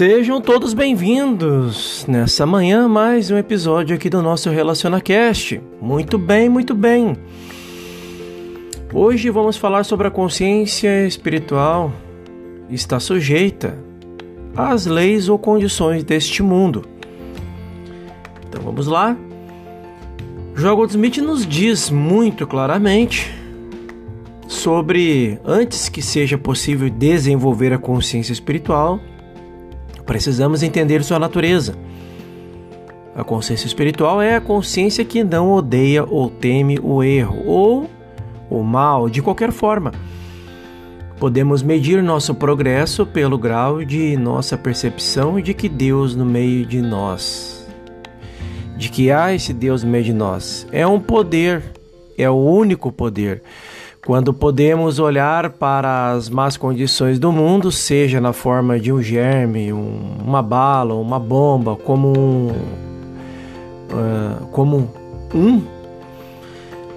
Sejam todos bem-vindos nessa manhã mais um episódio aqui do nosso RelacionaCast. Muito bem, muito bem. Hoje vamos falar sobre a consciência espiritual está sujeita às leis ou condições deste mundo. Então vamos lá. Jogo Smith nos diz muito claramente sobre antes que seja possível desenvolver a consciência espiritual, precisamos entender sua natureza. A consciência espiritual é a consciência que não odeia ou teme o erro ou o mal de qualquer forma. Podemos medir nosso progresso pelo grau de nossa percepção de que Deus no meio de nós, de que há esse Deus no meio de nós. É um poder, é o único poder. Quando podemos olhar para as más condições do mundo, seja na forma de um germe, um, uma bala, uma bomba, como um, uh, como um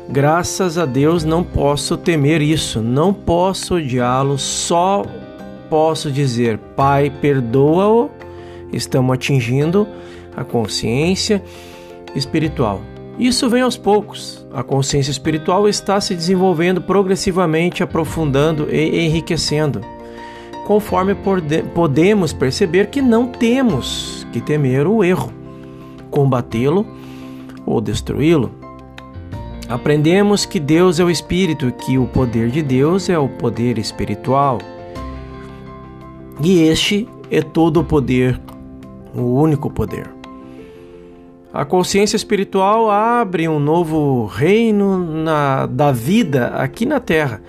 Graças a Deus não posso temer isso, não posso odiá-lo, só posso dizer: Pai, perdoa-o. Estamos atingindo a consciência espiritual. Isso vem aos poucos. A consciência espiritual está se desenvolvendo progressivamente, aprofundando e enriquecendo, conforme podemos perceber que não temos que temer o erro, combatê-lo ou destruí-lo. Aprendemos que Deus é o Espírito, que o poder de Deus é o poder espiritual. E este é todo o poder, o único poder. A consciência espiritual abre um novo reino na, da vida aqui na Terra.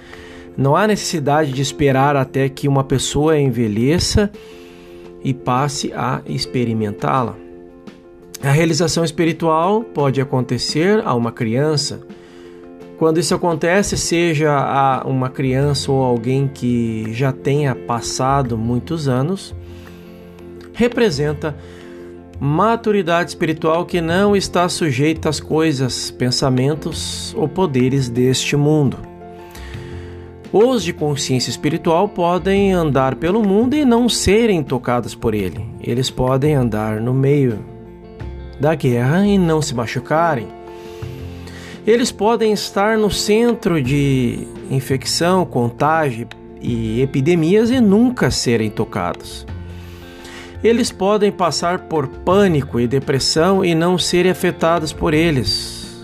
Não há necessidade de esperar até que uma pessoa envelheça e passe a experimentá-la. A realização espiritual pode acontecer a uma criança. Quando isso acontece, seja a uma criança ou alguém que já tenha passado muitos anos, representa maturidade espiritual que não está sujeita às coisas, pensamentos ou poderes deste mundo. Os de consciência espiritual podem andar pelo mundo e não serem tocados por ele. Eles podem andar no meio da guerra e não se machucarem. Eles podem estar no centro de infecção, contágio e epidemias e nunca serem tocados. Eles podem passar por pânico e depressão e não serem afetados por eles.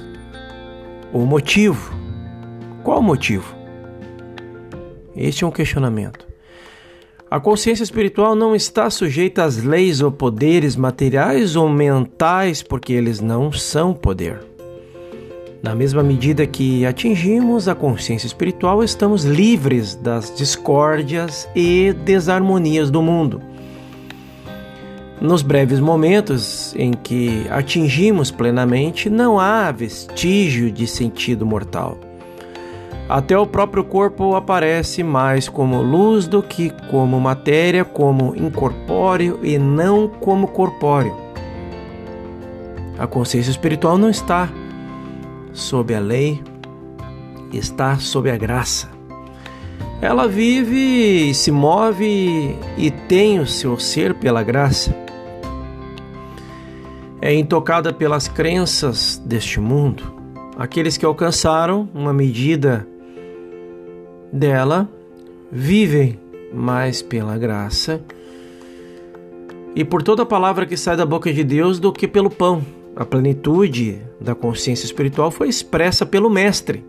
O motivo? Qual o motivo? Este é um questionamento. A consciência espiritual não está sujeita às leis ou poderes materiais ou mentais, porque eles não são poder. Na mesma medida que atingimos a consciência espiritual, estamos livres das discórdias e desarmonias do mundo. Nos breves momentos em que atingimos plenamente, não há vestígio de sentido mortal. Até o próprio corpo aparece mais como luz do que como matéria, como incorpóreo e não como corpóreo. A consciência espiritual não está sob a lei, está sob a graça. Ela vive, se move e tem o seu ser pela graça. É intocada pelas crenças deste mundo. Aqueles que alcançaram uma medida dela vivem mais pela graça e por toda palavra que sai da boca de Deus do que pelo pão. A plenitude da consciência espiritual foi expressa pelo Mestre.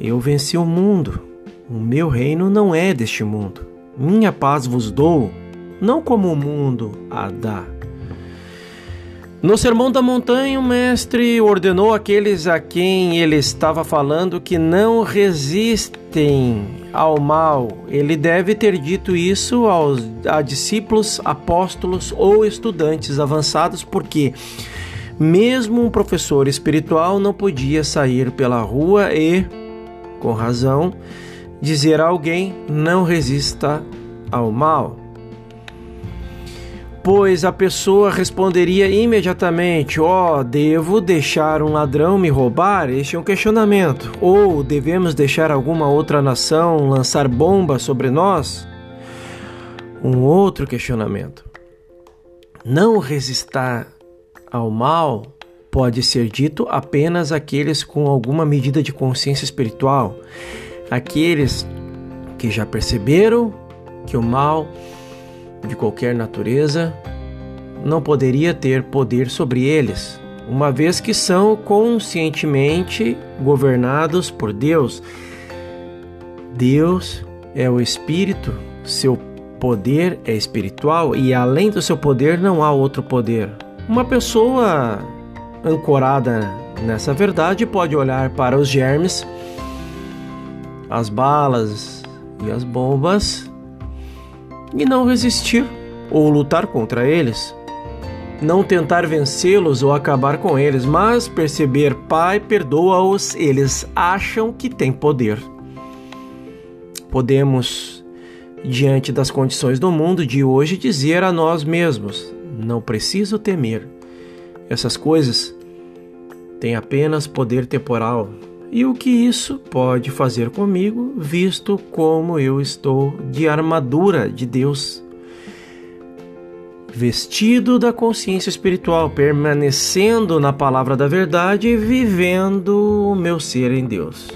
Eu venci o mundo. O meu reino não é deste mundo. Minha paz vos dou, não como o mundo a dá. No Sermão da Montanha, o Mestre ordenou àqueles a quem ele estava falando que não resistem ao mal. Ele deve ter dito isso aos a discípulos, apóstolos ou estudantes avançados, porque mesmo um professor espiritual não podia sair pela rua e, com razão, dizer a alguém: não resista ao mal pois a pessoa responderia imediatamente: Ó, oh, devo deixar um ladrão me roubar? Este é um questionamento. Ou devemos deixar alguma outra nação lançar bombas sobre nós? um outro questionamento. Não resistar ao mal pode ser dito apenas àqueles com alguma medida de consciência espiritual, aqueles que já perceberam que o mal de qualquer natureza não poderia ter poder sobre eles, uma vez que são conscientemente governados por Deus. Deus é o Espírito, seu poder é espiritual e além do seu poder não há outro poder. Uma pessoa ancorada nessa verdade pode olhar para os germes, as balas e as bombas e não resistir ou lutar contra eles. Não tentar vencê-los ou acabar com eles, mas perceber, Pai, perdoa-os, eles acham que têm poder. Podemos, diante das condições do mundo de hoje, dizer a nós mesmos: não preciso temer. Essas coisas têm apenas poder temporal. E o que isso pode fazer comigo, visto como eu estou de armadura de Deus? Vestido da consciência espiritual, permanecendo na palavra da verdade e vivendo o meu ser em Deus.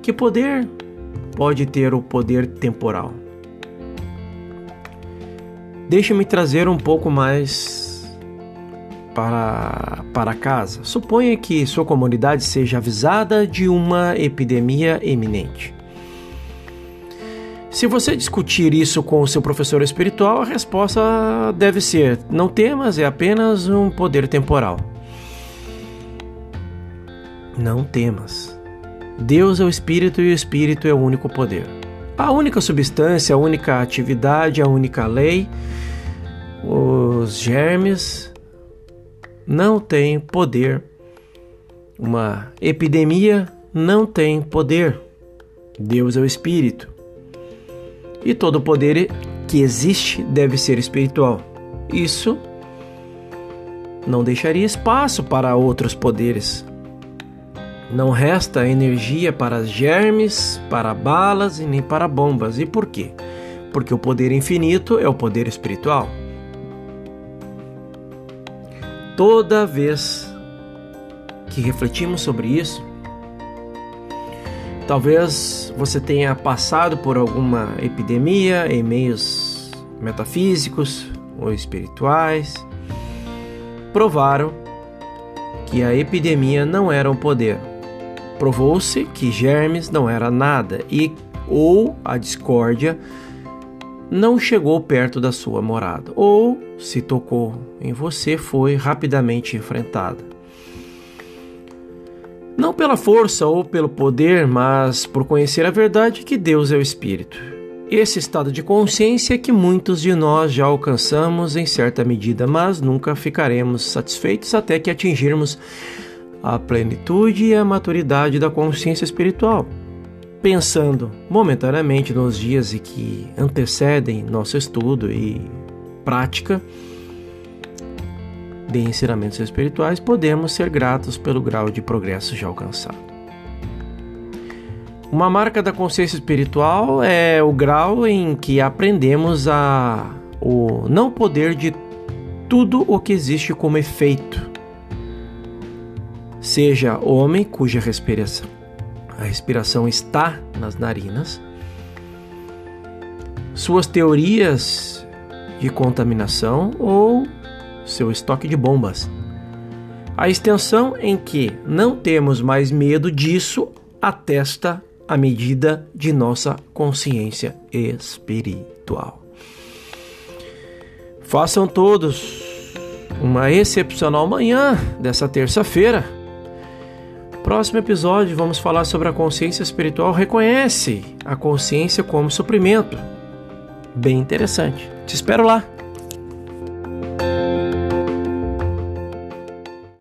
Que poder pode ter o poder temporal? Deixe-me trazer um pouco mais para, para casa. Suponha que sua comunidade seja avisada de uma epidemia iminente. Se você discutir isso com o seu professor espiritual, a resposta deve ser: não temas, é apenas um poder temporal. Não temas. Deus é o Espírito e o Espírito é o único poder. A única substância, a única atividade, a única lei, os germes não tem poder. Uma epidemia não tem poder. Deus é o Espírito. E todo poder que existe deve ser espiritual. Isso não deixaria espaço para outros poderes. Não resta energia para germes, para balas e nem para bombas. E por quê? Porque o poder infinito é o poder espiritual. Toda vez que refletimos sobre isso, talvez você tenha passado por alguma epidemia em meios metafísicos ou espirituais, provaram que a epidemia não era um poder. Provou-se que germes não era nada e ou a discórdia não chegou perto da sua morada, ou se tocou em você, foi rapidamente enfrentada. Não pela força ou pelo poder, mas por conhecer a verdade que Deus é o Espírito. Esse estado de consciência que muitos de nós já alcançamos em certa medida, mas nunca ficaremos satisfeitos até que atingirmos a plenitude e a maturidade da consciência espiritual pensando momentaneamente nos dias que antecedem nosso estudo e prática de ensinamentos espirituais, podemos ser gratos pelo grau de progresso já alcançado. Uma marca da consciência espiritual é o grau em que aprendemos a o não poder de tudo o que existe como efeito, seja homem cuja respiração a respiração está nas narinas. Suas teorias de contaminação ou seu estoque de bombas. A extensão em que não temos mais medo disso atesta a medida de nossa consciência espiritual. Façam todos uma excepcional manhã dessa terça-feira Próximo episódio vamos falar sobre a consciência espiritual reconhece a consciência como suprimento. Bem interessante. Te espero lá.